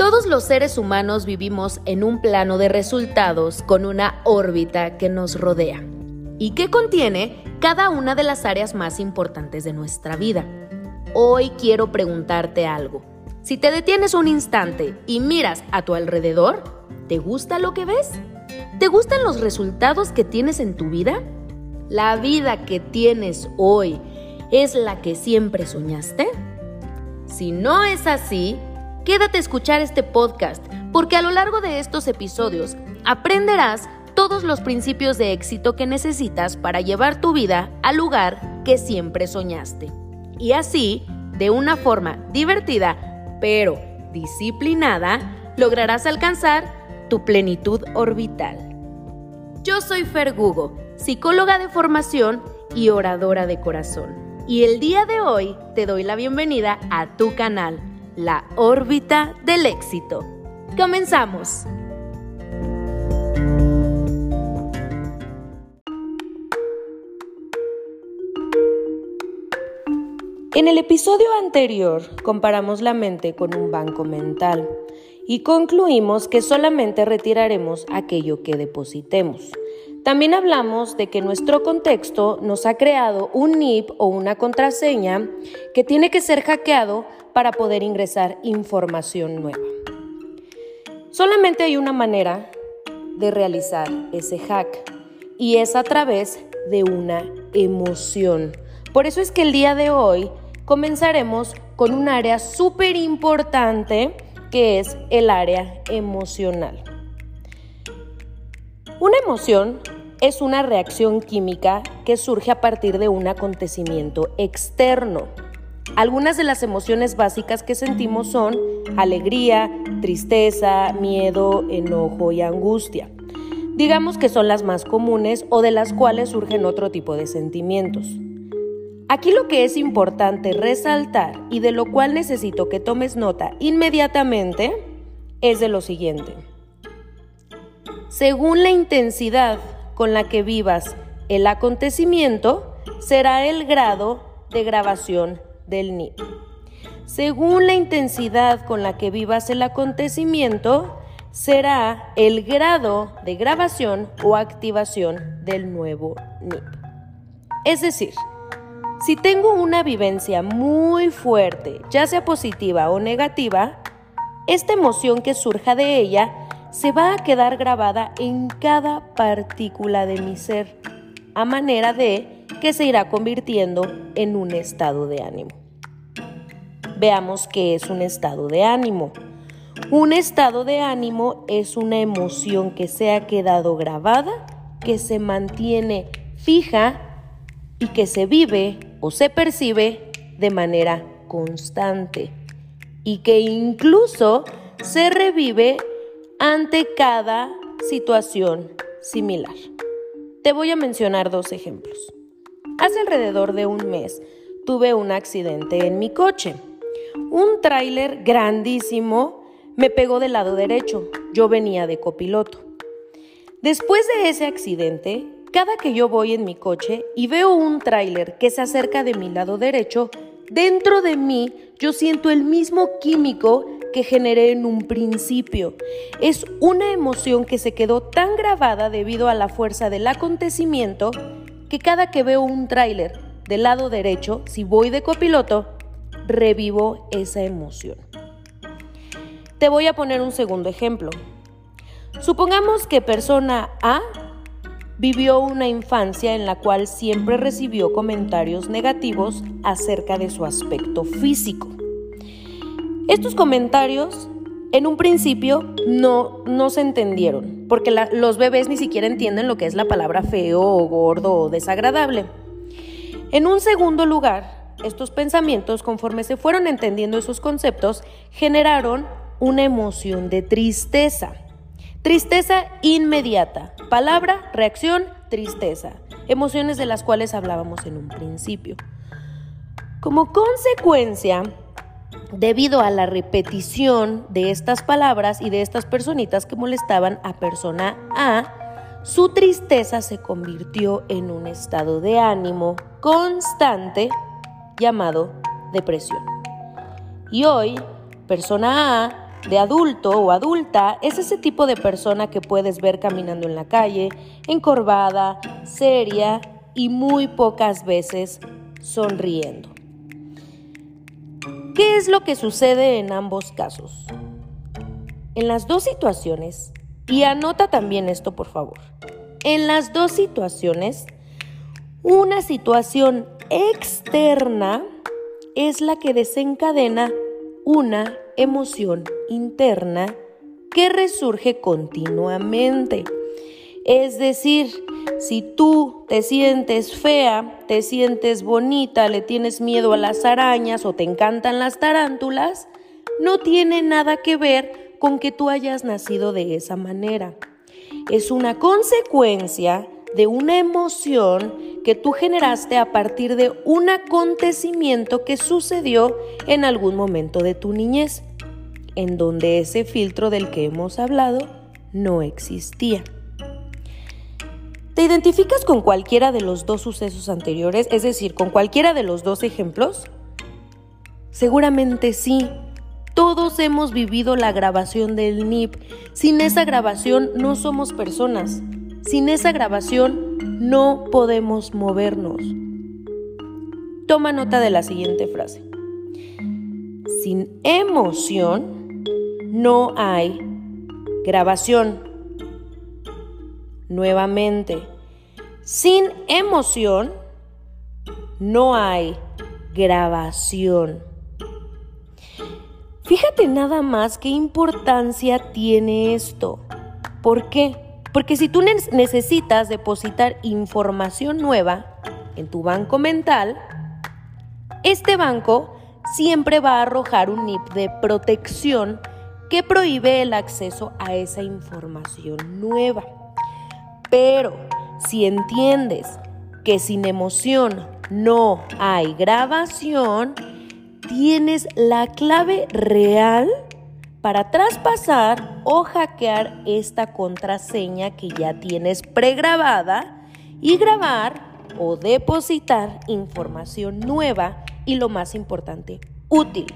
Todos los seres humanos vivimos en un plano de resultados con una órbita que nos rodea y que contiene cada una de las áreas más importantes de nuestra vida. Hoy quiero preguntarte algo. Si te detienes un instante y miras a tu alrededor, ¿te gusta lo que ves? ¿Te gustan los resultados que tienes en tu vida? ¿La vida que tienes hoy es la que siempre soñaste? Si no es así, quédate a escuchar este podcast porque a lo largo de estos episodios aprenderás todos los principios de éxito que necesitas para llevar tu vida al lugar que siempre soñaste. Y así, de una forma divertida, pero disciplinada, lograrás alcanzar tu plenitud orbital. Yo soy Fer Gugo, psicóloga de formación y oradora de corazón. Y el día de hoy te doy la bienvenida a tu canal, La órbita del éxito. Comenzamos. En el episodio anterior comparamos la mente con un banco mental y concluimos que solamente retiraremos aquello que depositemos. También hablamos de que nuestro contexto nos ha creado un NIP o una contraseña que tiene que ser hackeado para poder ingresar información nueva. Solamente hay una manera de realizar ese hack y es a través de una emoción. Por eso es que el día de hoy comenzaremos con un área súper importante que es el área emocional. Una emoción es una reacción química que surge a partir de un acontecimiento externo. Algunas de las emociones básicas que sentimos son alegría, tristeza, miedo, enojo y angustia. Digamos que son las más comunes o de las cuales surgen otro tipo de sentimientos. Aquí lo que es importante resaltar y de lo cual necesito que tomes nota inmediatamente es de lo siguiente. Según la intensidad con la que vivas el acontecimiento, será el grado de grabación del NIP. Según la intensidad con la que vivas el acontecimiento, será el grado de grabación o activación del nuevo NIP. Es decir, si tengo una vivencia muy fuerte, ya sea positiva o negativa, esta emoción que surja de ella se va a quedar grabada en cada partícula de mi ser, a manera de que se irá convirtiendo en un estado de ánimo. Veamos qué es un estado de ánimo. Un estado de ánimo es una emoción que se ha quedado grabada, que se mantiene fija y que se vive o se percibe de manera constante y que incluso se revive ante cada situación similar. Te voy a mencionar dos ejemplos. Hace alrededor de un mes tuve un accidente en mi coche. Un tráiler grandísimo me pegó del lado derecho. Yo venía de copiloto. Después de ese accidente, cada que yo voy en mi coche y veo un tráiler que se acerca de mi lado derecho, dentro de mí yo siento el mismo químico que generé en un principio. Es una emoción que se quedó tan grabada debido a la fuerza del acontecimiento que cada que veo un tráiler del lado derecho, si voy de copiloto, revivo esa emoción. Te voy a poner un segundo ejemplo. Supongamos que persona A vivió una infancia en la cual siempre recibió comentarios negativos acerca de su aspecto físico. Estos comentarios en un principio no, no se entendieron, porque los bebés ni siquiera entienden lo que es la palabra feo o gordo o desagradable. En un segundo lugar, estos pensamientos, conforme se fueron entendiendo esos conceptos, generaron una emoción de tristeza. Tristeza inmediata. Palabra, reacción, tristeza. Emociones de las cuales hablábamos en un principio. Como consecuencia, debido a la repetición de estas palabras y de estas personitas que molestaban a persona A, su tristeza se convirtió en un estado de ánimo constante llamado depresión. Y hoy, persona A de adulto o adulta es ese tipo de persona que puedes ver caminando en la calle, encorvada, seria y muy pocas veces sonriendo. ¿Qué es lo que sucede en ambos casos? En las dos situaciones, y anota también esto por favor, en las dos situaciones, una situación externa es la que desencadena una emoción interna que resurge continuamente. Es decir, si tú te sientes fea, te sientes bonita, le tienes miedo a las arañas o te encantan las tarántulas, no tiene nada que ver con que tú hayas nacido de esa manera. Es una consecuencia de una emoción que tú generaste a partir de un acontecimiento que sucedió en algún momento de tu niñez, en donde ese filtro del que hemos hablado no existía. ¿Te identificas con cualquiera de los dos sucesos anteriores? Es decir, con cualquiera de los dos ejemplos? Seguramente sí. Todos hemos vivido la grabación del NIP. Sin esa grabación no somos personas. Sin esa grabación no podemos movernos. Toma nota de la siguiente frase. Sin emoción no hay grabación. Nuevamente, sin emoción no hay grabación. Fíjate nada más qué importancia tiene esto. ¿Por qué? Porque si tú necesitas depositar información nueva en tu banco mental, este banco siempre va a arrojar un NIP de protección que prohíbe el acceso a esa información nueva. Pero si entiendes que sin emoción no hay grabación, tienes la clave real para traspasar o hackear esta contraseña que ya tienes pregrabada y grabar o depositar información nueva y lo más importante, útil.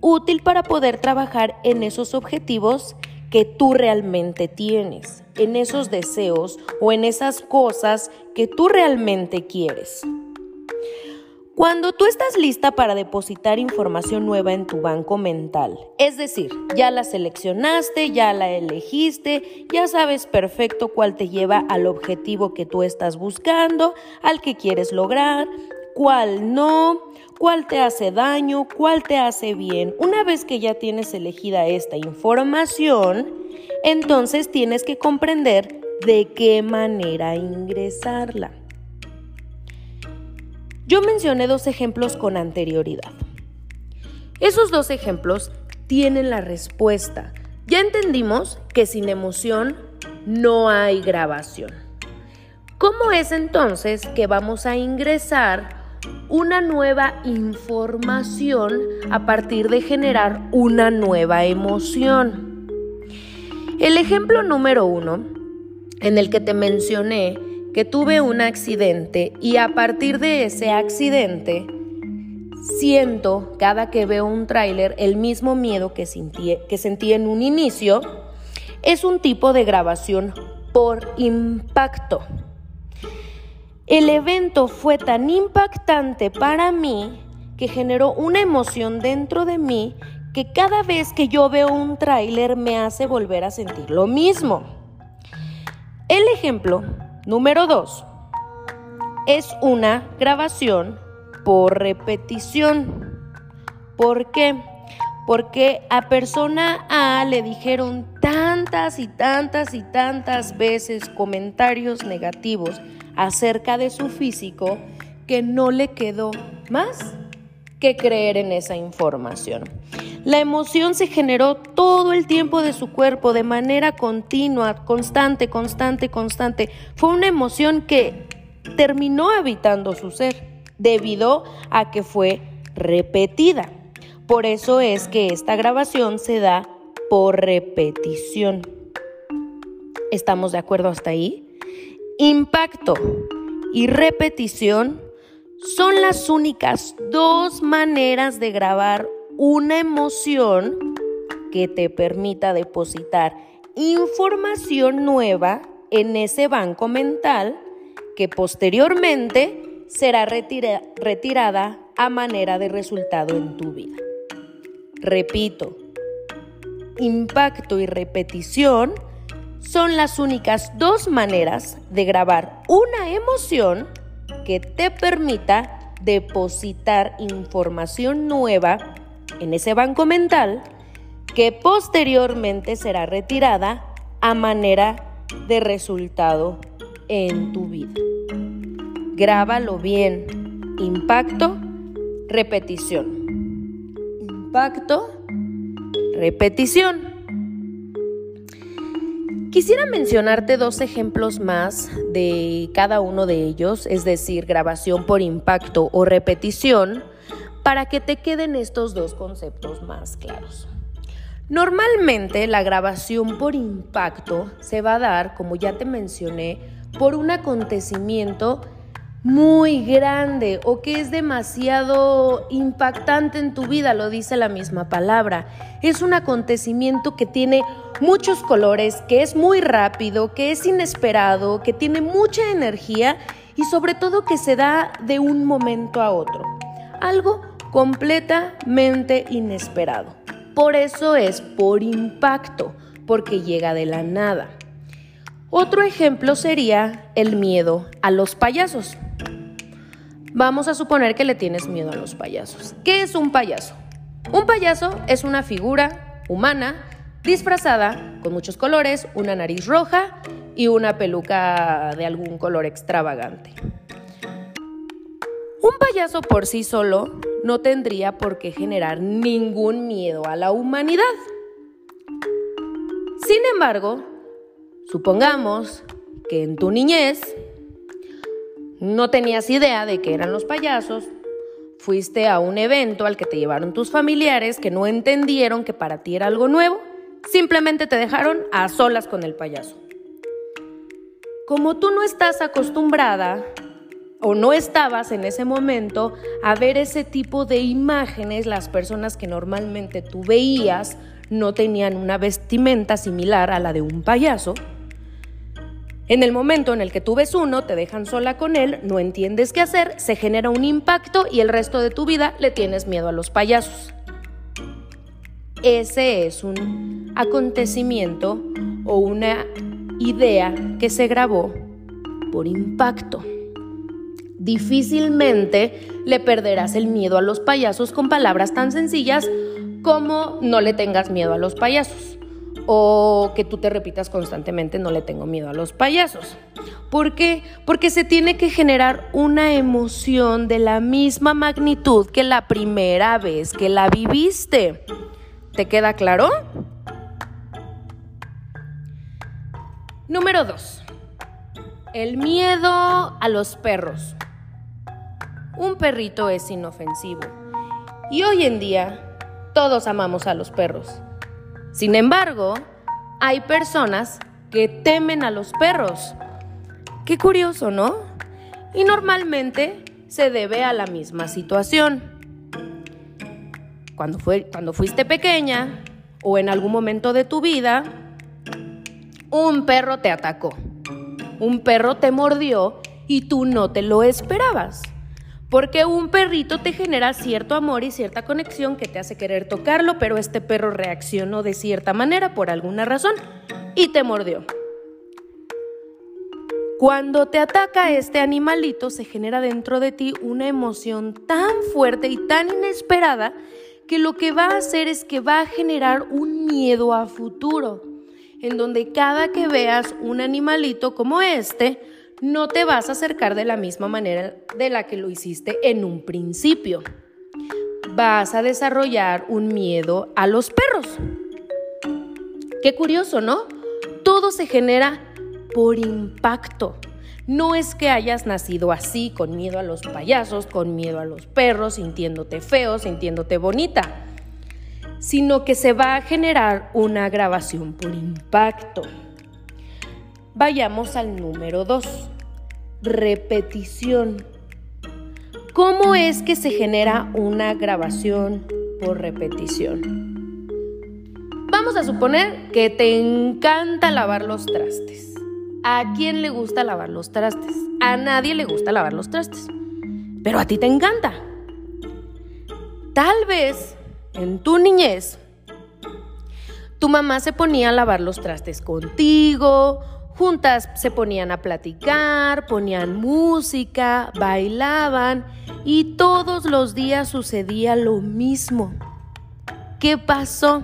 Útil para poder trabajar en esos objetivos que tú realmente tienes, en esos deseos o en esas cosas que tú realmente quieres. Cuando tú estás lista para depositar información nueva en tu banco mental, es decir, ya la seleccionaste, ya la elegiste, ya sabes perfecto cuál te lleva al objetivo que tú estás buscando, al que quieres lograr, cuál no, cuál te hace daño, cuál te hace bien. Una vez que ya tienes elegida esta información, entonces tienes que comprender de qué manera ingresarla. Yo mencioné dos ejemplos con anterioridad. Esos dos ejemplos tienen la respuesta. Ya entendimos que sin emoción no hay grabación. ¿Cómo es entonces que vamos a ingresar una nueva información a partir de generar una nueva emoción? El ejemplo número uno, en el que te mencioné que tuve un accidente y a partir de ese accidente siento cada que veo un tráiler el mismo miedo que sentí, que sentí en un inicio, es un tipo de grabación por impacto. El evento fue tan impactante para mí que generó una emoción dentro de mí que cada vez que yo veo un tráiler me hace volver a sentir lo mismo. El ejemplo Número 2. Es una grabación por repetición. ¿Por qué? Porque a persona A le dijeron tantas y tantas y tantas veces comentarios negativos acerca de su físico que no le quedó más que creer en esa información. La emoción se generó todo el tiempo de su cuerpo, de manera continua, constante, constante, constante. Fue una emoción que terminó habitando su ser debido a que fue repetida. Por eso es que esta grabación se da por repetición. ¿Estamos de acuerdo hasta ahí? Impacto y repetición son las únicas dos maneras de grabar una emoción que te permita depositar información nueva en ese banco mental que posteriormente será retirada a manera de resultado en tu vida. Repito, impacto y repetición son las únicas dos maneras de grabar una emoción que te permita depositar información nueva en ese banco mental que posteriormente será retirada a manera de resultado en tu vida. Grábalo bien. Impacto, repetición. Impacto, repetición. Quisiera mencionarte dos ejemplos más de cada uno de ellos, es decir, grabación por impacto o repetición, para que te queden estos dos conceptos más claros. Normalmente la grabación por impacto se va a dar, como ya te mencioné, por un acontecimiento muy grande o que es demasiado impactante en tu vida, lo dice la misma palabra. Es un acontecimiento que tiene muchos colores, que es muy rápido, que es inesperado, que tiene mucha energía y sobre todo que se da de un momento a otro. Algo completamente inesperado. Por eso es por impacto, porque llega de la nada. Otro ejemplo sería el miedo a los payasos. Vamos a suponer que le tienes miedo a los payasos. ¿Qué es un payaso? Un payaso es una figura humana disfrazada con muchos colores, una nariz roja y una peluca de algún color extravagante. Un payaso por sí solo no tendría por qué generar ningún miedo a la humanidad. Sin embargo, supongamos que en tu niñez no tenías idea de que eran los payasos, fuiste a un evento al que te llevaron tus familiares que no entendieron que para ti era algo nuevo, simplemente te dejaron a solas con el payaso. Como tú no estás acostumbrada o no estabas en ese momento a ver ese tipo de imágenes, las personas que normalmente tú veías no tenían una vestimenta similar a la de un payaso, en el momento en el que tú ves uno, te dejan sola con él, no entiendes qué hacer, se genera un impacto y el resto de tu vida le tienes miedo a los payasos. Ese es un acontecimiento o una idea que se grabó por impacto. Difícilmente le perderás el miedo a los payasos con palabras tan sencillas como no le tengas miedo a los payasos o que tú te repitas constantemente, no le tengo miedo a los payasos. ¿Por qué? Porque se tiene que generar una emoción de la misma magnitud que la primera vez que la viviste. ¿Te queda claro? Número 2. El miedo a los perros. Un perrito es inofensivo. Y hoy en día todos amamos a los perros. Sin embargo, hay personas que temen a los perros. Qué curioso, ¿no? Y normalmente se debe a la misma situación. Cuando, fue, cuando fuiste pequeña o en algún momento de tu vida, un perro te atacó. Un perro te mordió y tú no te lo esperabas. Porque un perrito te genera cierto amor y cierta conexión que te hace querer tocarlo, pero este perro reaccionó de cierta manera por alguna razón y te mordió. Cuando te ataca este animalito, se genera dentro de ti una emoción tan fuerte y tan inesperada que lo que va a hacer es que va a generar un miedo a futuro, en donde cada que veas un animalito como este, no te vas a acercar de la misma manera de la que lo hiciste en un principio. Vas a desarrollar un miedo a los perros. Qué curioso, ¿no? Todo se genera por impacto. No es que hayas nacido así, con miedo a los payasos, con miedo a los perros, sintiéndote feo, sintiéndote bonita, sino que se va a generar una grabación por impacto. Vayamos al número 2. Repetición. ¿Cómo es que se genera una grabación por repetición? Vamos a suponer que te encanta lavar los trastes. ¿A quién le gusta lavar los trastes? A nadie le gusta lavar los trastes. Pero a ti te encanta. Tal vez en tu niñez tu mamá se ponía a lavar los trastes contigo, juntas se ponían a platicar, ponían música, bailaban y todos los días sucedía lo mismo. ¿Qué pasó?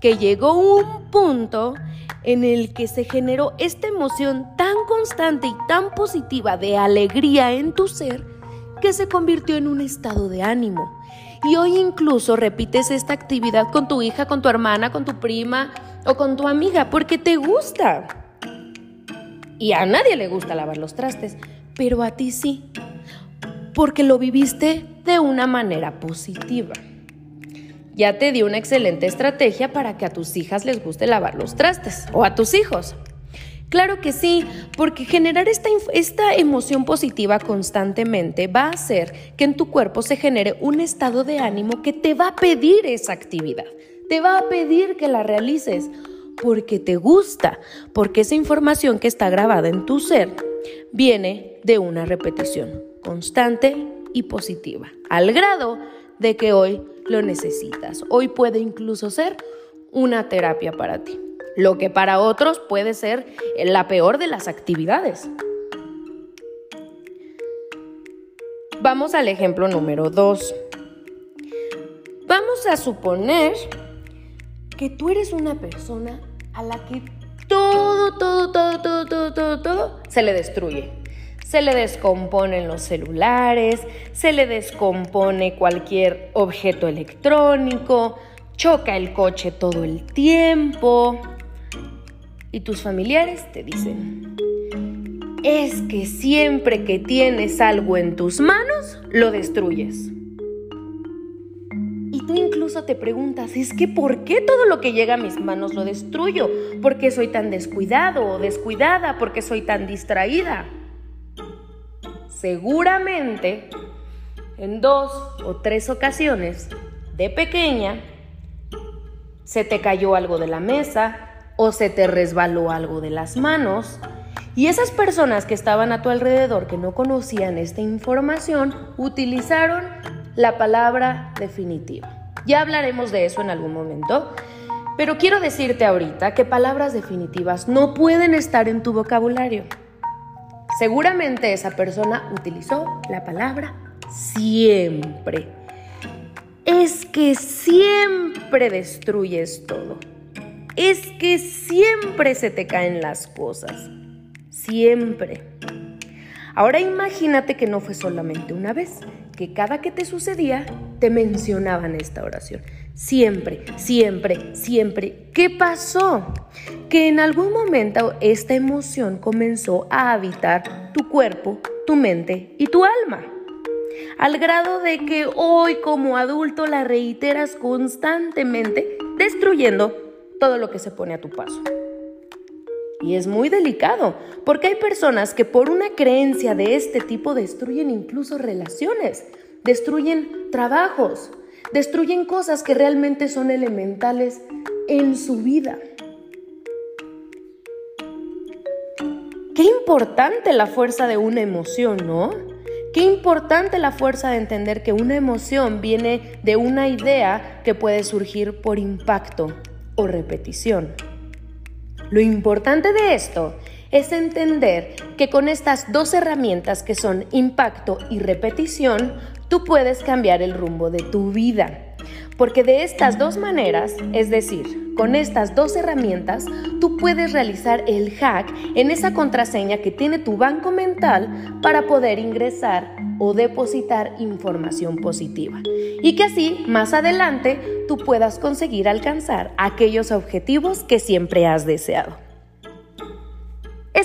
Que llegó un punto en el que se generó esta emoción tan constante y tan positiva de alegría en tu ser que se convirtió en un estado de ánimo y hoy incluso repites esta actividad con tu hija, con tu hermana, con tu prima o con tu amiga porque te gusta. Y a nadie le gusta lavar los trastes, pero a ti sí, porque lo viviste de una manera positiva. Ya te di una excelente estrategia para que a tus hijas les guste lavar los trastes o a tus hijos. Claro que sí, porque generar esta, esta, emoción positiva constantemente va a hacer que en tu cuerpo se genere un estado de ánimo que te va a pedir esa actividad, te va a pedir que la realices, porque te gusta, porque esa información que está grabada en tu ser viene de una repetición constante y positiva, al grado de que hoy lo necesitas. Hoy puede incluso ser una terapia para ti lo que para otros puede ser la peor de las actividades. Vamos al ejemplo número 2. Vamos a suponer que tú eres una persona a la que todo, todo, todo, todo, todo, todo, todo se le destruye. Se le descomponen los celulares, se le descompone cualquier objeto electrónico, choca el coche todo el tiempo, y tus familiares te dicen, es que siempre que tienes algo en tus manos, lo destruyes. Incluso te preguntas, es que ¿por qué todo lo que llega a mis manos lo destruyo? ¿Por qué soy tan descuidado o descuidada? ¿Por qué soy tan distraída? Seguramente en dos o tres ocasiones de pequeña se te cayó algo de la mesa, o se te resbaló algo de las manos. Y esas personas que estaban a tu alrededor que no conocían esta información utilizaron la palabra definitiva. Ya hablaremos de eso en algún momento, pero quiero decirte ahorita que palabras definitivas no pueden estar en tu vocabulario. Seguramente esa persona utilizó la palabra siempre. Es que siempre destruyes todo es que siempre se te caen las cosas. Siempre. Ahora imagínate que no fue solamente una vez, que cada que te sucedía te mencionaban esta oración. Siempre, siempre, siempre. ¿Qué pasó? Que en algún momento esta emoción comenzó a habitar tu cuerpo, tu mente y tu alma. Al grado de que hoy como adulto la reiteras constantemente, destruyendo todo lo que se pone a tu paso. Y es muy delicado, porque hay personas que por una creencia de este tipo destruyen incluso relaciones, destruyen trabajos, destruyen cosas que realmente son elementales en su vida. Qué importante la fuerza de una emoción, ¿no? Qué importante la fuerza de entender que una emoción viene de una idea que puede surgir por impacto, o repetición. Lo importante de esto es entender que con estas dos herramientas que son impacto y repetición, tú puedes cambiar el rumbo de tu vida. Porque de estas dos maneras, es decir, con estas dos herramientas, tú puedes realizar el hack en esa contraseña que tiene tu banco mental para poder ingresar o depositar información positiva. Y que así, más adelante, tú puedas conseguir alcanzar aquellos objetivos que siempre has deseado.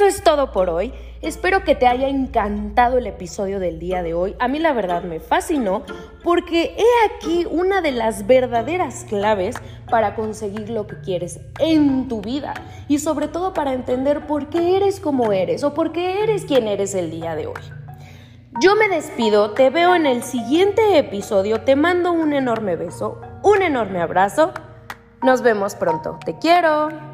Eso es todo por hoy. Espero que te haya encantado el episodio del día de hoy. A mí la verdad me fascinó porque he aquí una de las verdaderas claves para conseguir lo que quieres en tu vida y sobre todo para entender por qué eres como eres o por qué eres quien eres el día de hoy. Yo me despido, te veo en el siguiente episodio, te mando un enorme beso, un enorme abrazo Nos vemos pronto. Te quiero.